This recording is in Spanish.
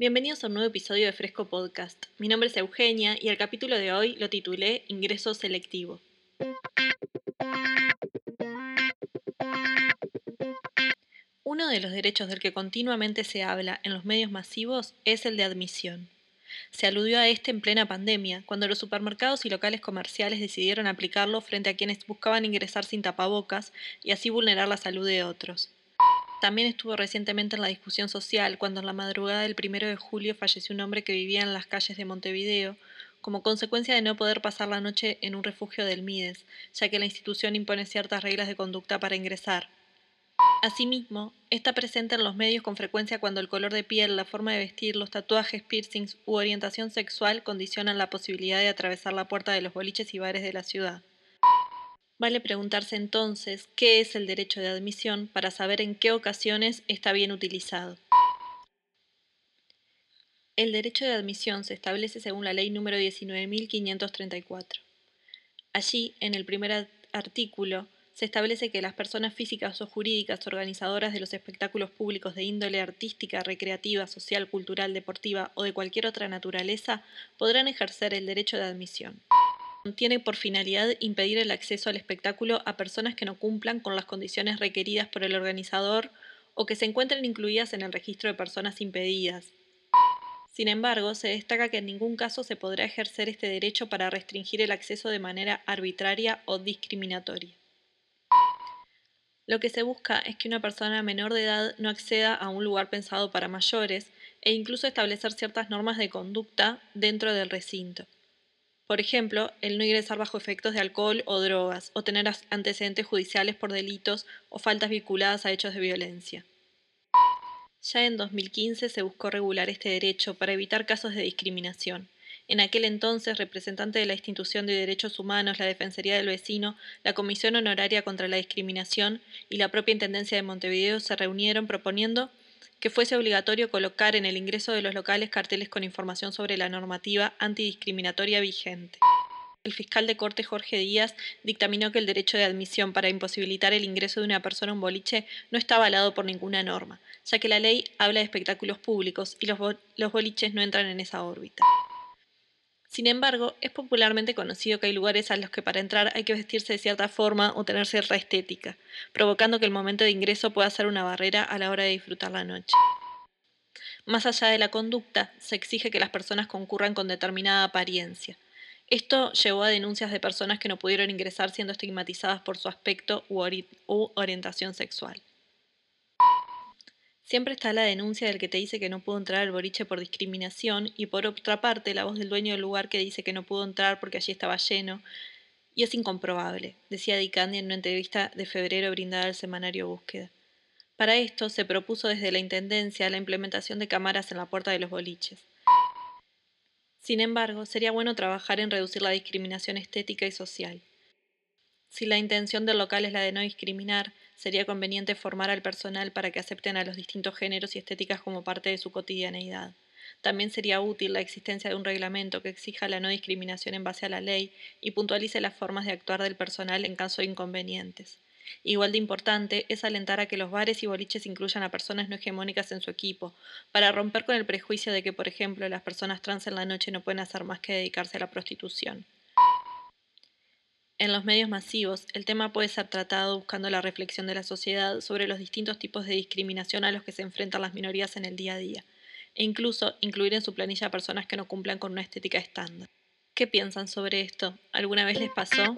Bienvenidos a un nuevo episodio de Fresco Podcast. Mi nombre es Eugenia y el capítulo de hoy lo titulé Ingreso selectivo. Uno de los derechos del que continuamente se habla en los medios masivos es el de admisión. Se aludió a este en plena pandemia, cuando los supermercados y locales comerciales decidieron aplicarlo frente a quienes buscaban ingresar sin tapabocas y así vulnerar la salud de otros. También estuvo recientemente en la discusión social cuando en la madrugada del primero de julio falleció un hombre que vivía en las calles de Montevideo, como consecuencia de no poder pasar la noche en un refugio del Mides, ya que la institución impone ciertas reglas de conducta para ingresar. Asimismo, está presente en los medios con frecuencia cuando el color de piel, la forma de vestir, los tatuajes, piercings u orientación sexual condicionan la posibilidad de atravesar la puerta de los boliches y bares de la ciudad. Vale preguntarse entonces qué es el derecho de admisión para saber en qué ocasiones está bien utilizado. El derecho de admisión se establece según la ley número 19.534. Allí, en el primer artículo, se establece que las personas físicas o jurídicas organizadoras de los espectáculos públicos de índole artística, recreativa, social, cultural, deportiva o de cualquier otra naturaleza podrán ejercer el derecho de admisión tiene por finalidad impedir el acceso al espectáculo a personas que no cumplan con las condiciones requeridas por el organizador o que se encuentren incluidas en el registro de personas impedidas. Sin embargo, se destaca que en ningún caso se podrá ejercer este derecho para restringir el acceso de manera arbitraria o discriminatoria. Lo que se busca es que una persona menor de edad no acceda a un lugar pensado para mayores e incluso establecer ciertas normas de conducta dentro del recinto. Por ejemplo, el no ingresar bajo efectos de alcohol o drogas, o tener antecedentes judiciales por delitos o faltas vinculadas a hechos de violencia. Ya en 2015 se buscó regular este derecho para evitar casos de discriminación. En aquel entonces, representante de la Institución de Derechos Humanos, la Defensoría del Vecino, la Comisión Honoraria contra la Discriminación y la propia Intendencia de Montevideo se reunieron proponiendo que fuese obligatorio colocar en el ingreso de los locales carteles con información sobre la normativa antidiscriminatoria vigente. El fiscal de corte Jorge Díaz dictaminó que el derecho de admisión para imposibilitar el ingreso de una persona a un boliche no está avalado por ninguna norma, ya que la ley habla de espectáculos públicos y los, los boliches no entran en esa órbita. Sin embargo, es popularmente conocido que hay lugares a los que para entrar hay que vestirse de cierta forma o tener cierta estética, provocando que el momento de ingreso pueda ser una barrera a la hora de disfrutar la noche. Más allá de la conducta, se exige que las personas concurran con determinada apariencia. Esto llevó a denuncias de personas que no pudieron ingresar siendo estigmatizadas por su aspecto u, orientación sexual. Siempre está la denuncia del que te dice que no pudo entrar al boliche por discriminación y por otra parte la voz del dueño del lugar que dice que no pudo entrar porque allí estaba lleno. Y es incomprobable, decía Dicandi en una entrevista de febrero brindada al semanario Búsqueda. Para esto se propuso desde la Intendencia la implementación de cámaras en la puerta de los boliches. Sin embargo, sería bueno trabajar en reducir la discriminación estética y social. Si la intención del local es la de no discriminar, sería conveniente formar al personal para que acepten a los distintos géneros y estéticas como parte de su cotidianeidad. También sería útil la existencia de un reglamento que exija la no discriminación en base a la ley y puntualice las formas de actuar del personal en caso de inconvenientes. Igual de importante es alentar a que los bares y boliches incluyan a personas no hegemónicas en su equipo, para romper con el prejuicio de que, por ejemplo, las personas trans en la noche no pueden hacer más que dedicarse a la prostitución. En los medios masivos, el tema puede ser tratado buscando la reflexión de la sociedad sobre los distintos tipos de discriminación a los que se enfrentan las minorías en el día a día, e incluso incluir en su planilla a personas que no cumplan con una estética estándar. ¿Qué piensan sobre esto? ¿Alguna vez les pasó?